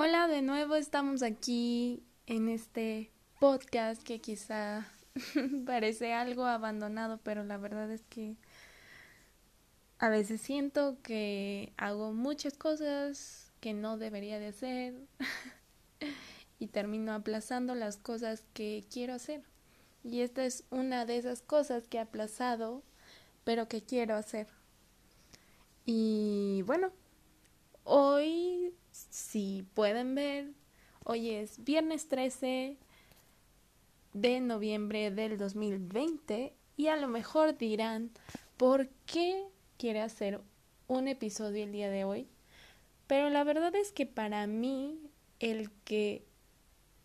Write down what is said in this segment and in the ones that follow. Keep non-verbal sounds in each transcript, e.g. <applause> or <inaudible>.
Hola, de nuevo estamos aquí en este podcast que quizá <laughs> parece algo abandonado, pero la verdad es que a veces siento que hago muchas cosas que no debería de hacer <laughs> y termino aplazando las cosas que quiero hacer. Y esta es una de esas cosas que he aplazado, pero que quiero hacer. Y bueno, hoy si pueden ver, hoy es viernes 13 de noviembre del 2020 y a lo mejor dirán, ¿por qué quiere hacer un episodio el día de hoy? Pero la verdad es que para mí el que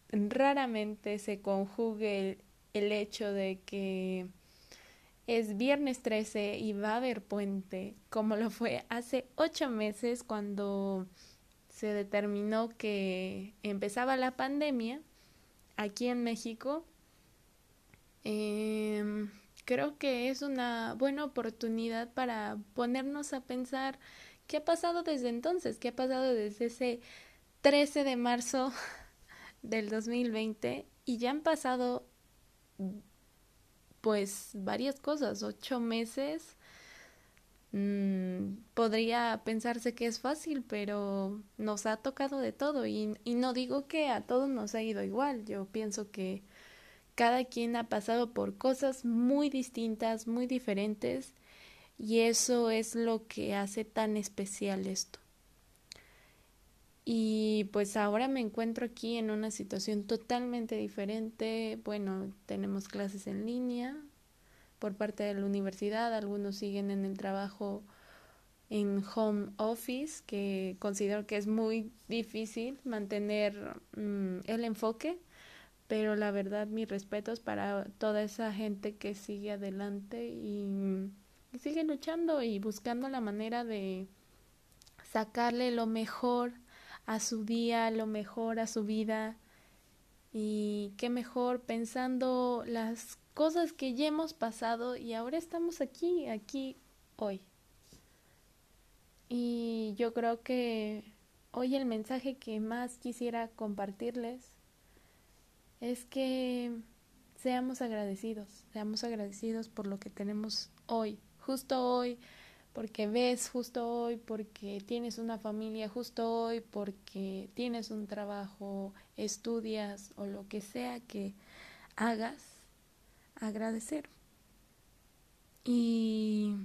raramente se conjugue el, el hecho de que es viernes 13 y va a haber puente, como lo fue hace ocho meses cuando se determinó que empezaba la pandemia aquí en México, em, creo que es una buena oportunidad para ponernos a pensar qué ha pasado desde entonces, qué ha pasado desde ese 13 de marzo <laughs> del 2020 y ya han pasado pues varias cosas, ocho meses Mm, podría pensarse que es fácil, pero nos ha tocado de todo y, y no digo que a todos nos ha ido igual, yo pienso que cada quien ha pasado por cosas muy distintas, muy diferentes y eso es lo que hace tan especial esto. Y pues ahora me encuentro aquí en una situación totalmente diferente. Bueno, tenemos clases en línea, por parte de la universidad, algunos siguen en el trabajo en home office, que considero que es muy difícil mantener mm, el enfoque, pero la verdad mis respetos para toda esa gente que sigue adelante y, y sigue luchando y buscando la manera de sacarle lo mejor a su día, lo mejor a su vida y qué mejor pensando las cosas que ya hemos pasado y ahora estamos aquí, aquí, hoy. Y yo creo que hoy el mensaje que más quisiera compartirles es que seamos agradecidos, seamos agradecidos por lo que tenemos hoy, justo hoy, porque ves justo hoy, porque tienes una familia justo hoy, porque tienes un trabajo, estudias o lo que sea que hagas agradecer. Y,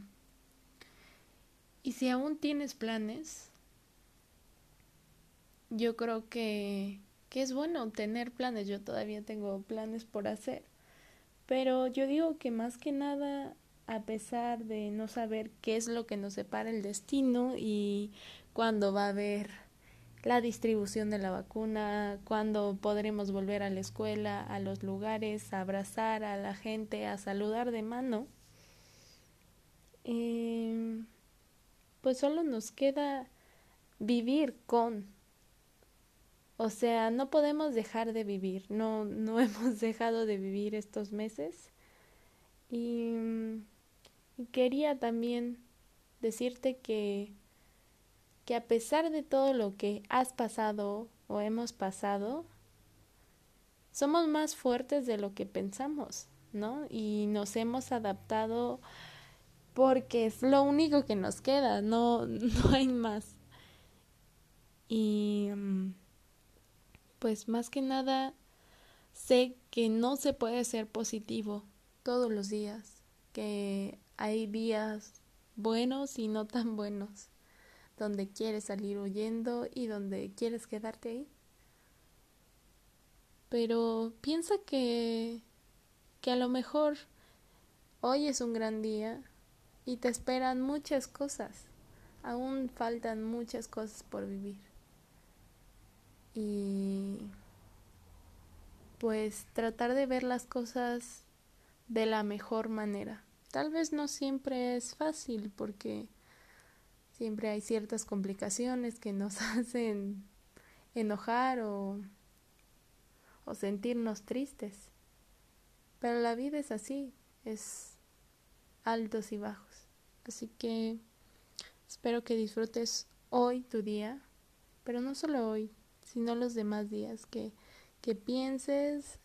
y si aún tienes planes, yo creo que, que es bueno tener planes. Yo todavía tengo planes por hacer. Pero yo digo que más que nada, a pesar de no saber qué es lo que nos separa el destino y cuándo va a haber la distribución de la vacuna, cuándo podremos volver a la escuela, a los lugares, a abrazar a la gente, a saludar de mano, eh, pues solo nos queda vivir con. O sea, no podemos dejar de vivir, no, no <laughs> hemos dejado de vivir estos meses. y quería también decirte que que a pesar de todo lo que has pasado o hemos pasado, somos más fuertes de lo que pensamos, ¿no? Y nos hemos adaptado porque es lo único que nos queda, no, <laughs> no hay más. Y mm, pues más que nada sé que no se puede ser positivo todos los días, que hay días buenos y no tan buenos donde quieres salir huyendo y donde quieres quedarte ahí. Pero piensa que que a lo mejor hoy es un gran día y te esperan muchas cosas. Aún faltan muchas cosas por vivir. Y pues tratar de ver las cosas de la mejor manera. Tal vez no siempre es fácil porque Siempre hay ciertas complicaciones que nos <laughs> hacen enojar o, o sentirnos tristes. Pero la vida es así, es altos y bajos. Así que espero que disfrutes hoy tu día, pero no solo hoy, sino los demás días, que, que pienses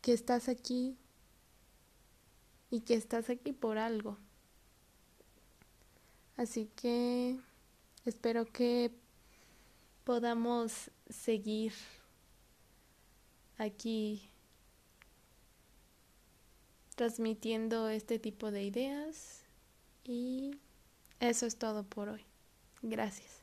que estás aquí y que estás aquí por algo. Así que espero que podamos seguir aquí transmitiendo este tipo de ideas y eso es todo por hoy. Gracias.